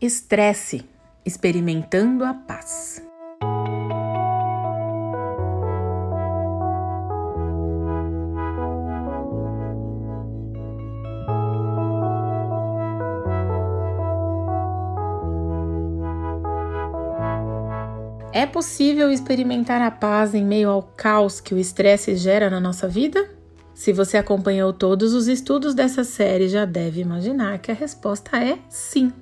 Estresse, experimentando a paz. É possível experimentar a paz em meio ao caos que o estresse gera na nossa vida? Se você acompanhou todos os estudos dessa série, já deve imaginar que a resposta é sim.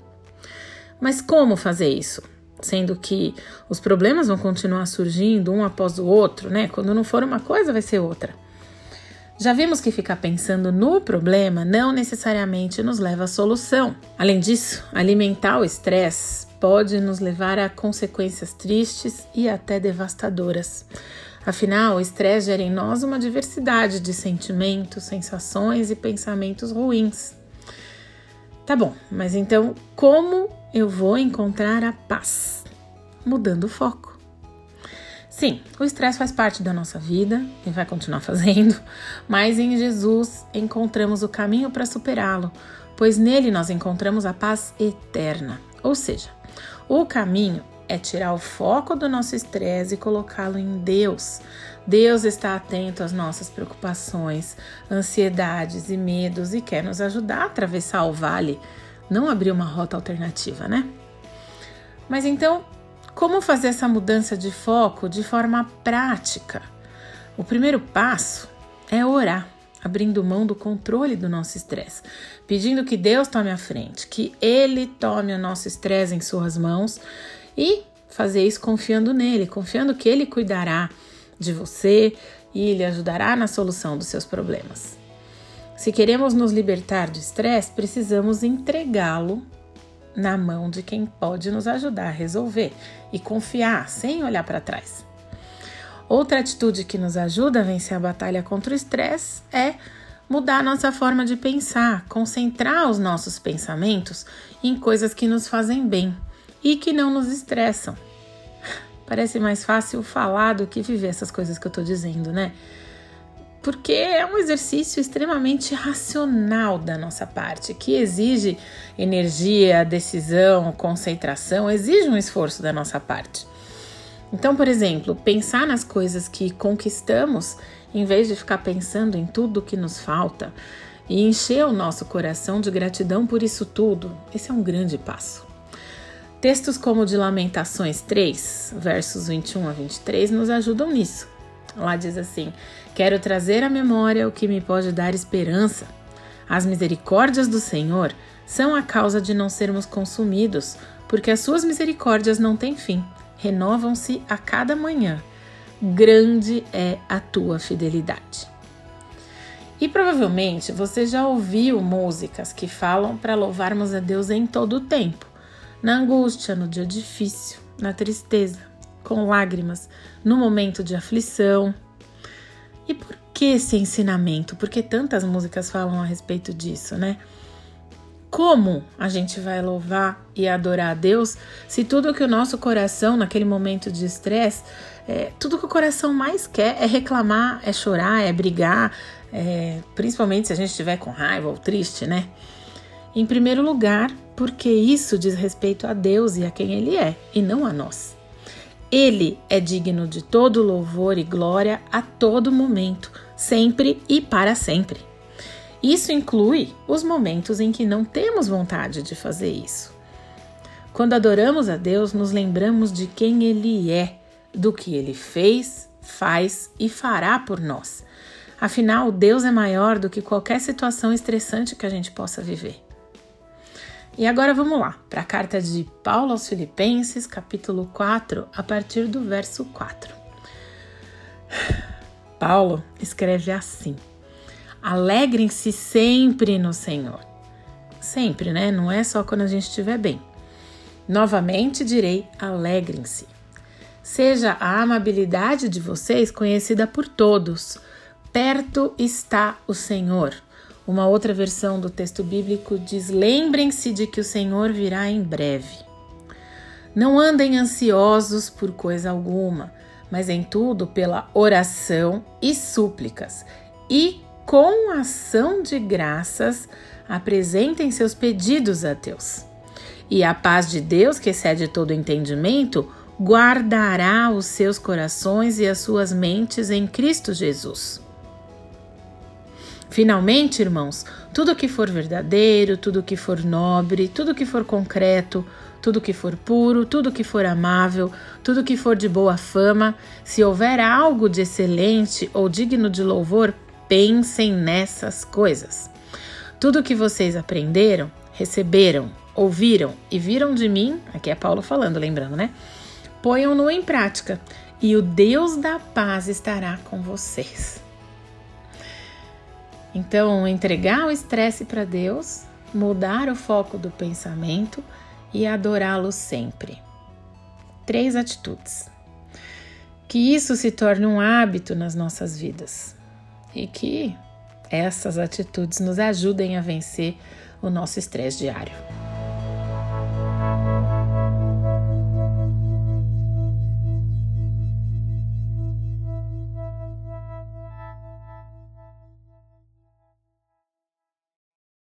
Mas como fazer isso? Sendo que os problemas vão continuar surgindo um após o outro, né? Quando não for uma coisa, vai ser outra. Já vimos que ficar pensando no problema não necessariamente nos leva à solução. Além disso, alimentar o estresse pode nos levar a consequências tristes e até devastadoras. Afinal, o estresse gera em nós uma diversidade de sentimentos, sensações e pensamentos ruins. Tá bom, mas então como eu vou encontrar a paz? Mudando o foco. Sim, o estresse faz parte da nossa vida e vai continuar fazendo, mas em Jesus encontramos o caminho para superá-lo, pois nele nós encontramos a paz eterna. Ou seja, o caminho é tirar o foco do nosso estresse e colocá-lo em Deus. Deus está atento às nossas preocupações, ansiedades e medos e quer nos ajudar a atravessar o vale, não abrir uma rota alternativa, né? Mas então, como fazer essa mudança de foco de forma prática? O primeiro passo é orar, abrindo mão do controle do nosso estresse, pedindo que Deus tome a frente, que Ele tome o nosso estresse em Suas mãos e fazer isso confiando nele, confiando que ele cuidará de você e lhe ajudará na solução dos seus problemas. Se queremos nos libertar do estresse, precisamos entregá-lo na mão de quem pode nos ajudar a resolver e confiar sem olhar para trás. Outra atitude que nos ajuda a vencer a batalha contra o estresse é mudar nossa forma de pensar, concentrar os nossos pensamentos em coisas que nos fazem bem e que não nos estressam. Parece mais fácil falar do que viver essas coisas que eu tô dizendo, né? Porque é um exercício extremamente racional da nossa parte, que exige energia, decisão, concentração, exige um esforço da nossa parte. Então, por exemplo, pensar nas coisas que conquistamos, em vez de ficar pensando em tudo que nos falta, e encher o nosso coração de gratidão por isso tudo, esse é um grande passo. Textos como o de Lamentações 3, versos 21 a 23, nos ajudam nisso. Lá diz assim: Quero trazer à memória o que me pode dar esperança. As misericórdias do Senhor são a causa de não sermos consumidos, porque as suas misericórdias não têm fim, renovam-se a cada manhã. Grande é a tua fidelidade. E provavelmente você já ouviu músicas que falam para louvarmos a Deus em todo o tempo na angústia, no dia difícil, na tristeza, com lágrimas, no momento de aflição. E por que esse ensinamento? Porque tantas músicas falam a respeito disso, né? Como a gente vai louvar e adorar a Deus se tudo que o nosso coração, naquele momento de estresse, é, tudo que o coração mais quer é reclamar, é chorar, é brigar, é, principalmente se a gente estiver com raiva ou triste, né? Em primeiro lugar, porque isso diz respeito a Deus e a quem Ele é, e não a nós. Ele é digno de todo louvor e glória a todo momento, sempre e para sempre. Isso inclui os momentos em que não temos vontade de fazer isso. Quando adoramos a Deus, nos lembramos de quem Ele é, do que Ele fez, faz e fará por nós. Afinal, Deus é maior do que qualquer situação estressante que a gente possa viver. E agora vamos lá, para a carta de Paulo aos Filipenses, capítulo 4, a partir do verso 4. Paulo escreve assim: Alegrem-se sempre no Senhor. Sempre, né? Não é só quando a gente estiver bem. Novamente direi: alegrem-se. Seja a amabilidade de vocês conhecida por todos. Perto está o Senhor. Uma outra versão do texto bíblico diz: Lembrem-se de que o Senhor virá em breve. Não andem ansiosos por coisa alguma, mas em tudo pela oração e súplicas, e com ação de graças apresentem seus pedidos a Deus. E a paz de Deus, que excede todo entendimento, guardará os seus corações e as suas mentes em Cristo Jesus. Finalmente, irmãos, tudo que for verdadeiro, tudo que for nobre, tudo que for concreto, tudo que for puro, tudo que for amável, tudo que for de boa fama, se houver algo de excelente ou digno de louvor, pensem nessas coisas. Tudo que vocês aprenderam, receberam, ouviram e viram de mim, aqui é Paulo falando, lembrando, né? Ponham-no em prática e o Deus da paz estará com vocês. Então, entregar o estresse para Deus, mudar o foco do pensamento e adorá-lo sempre. Três atitudes. Que isso se torne um hábito nas nossas vidas e que essas atitudes nos ajudem a vencer o nosso estresse diário.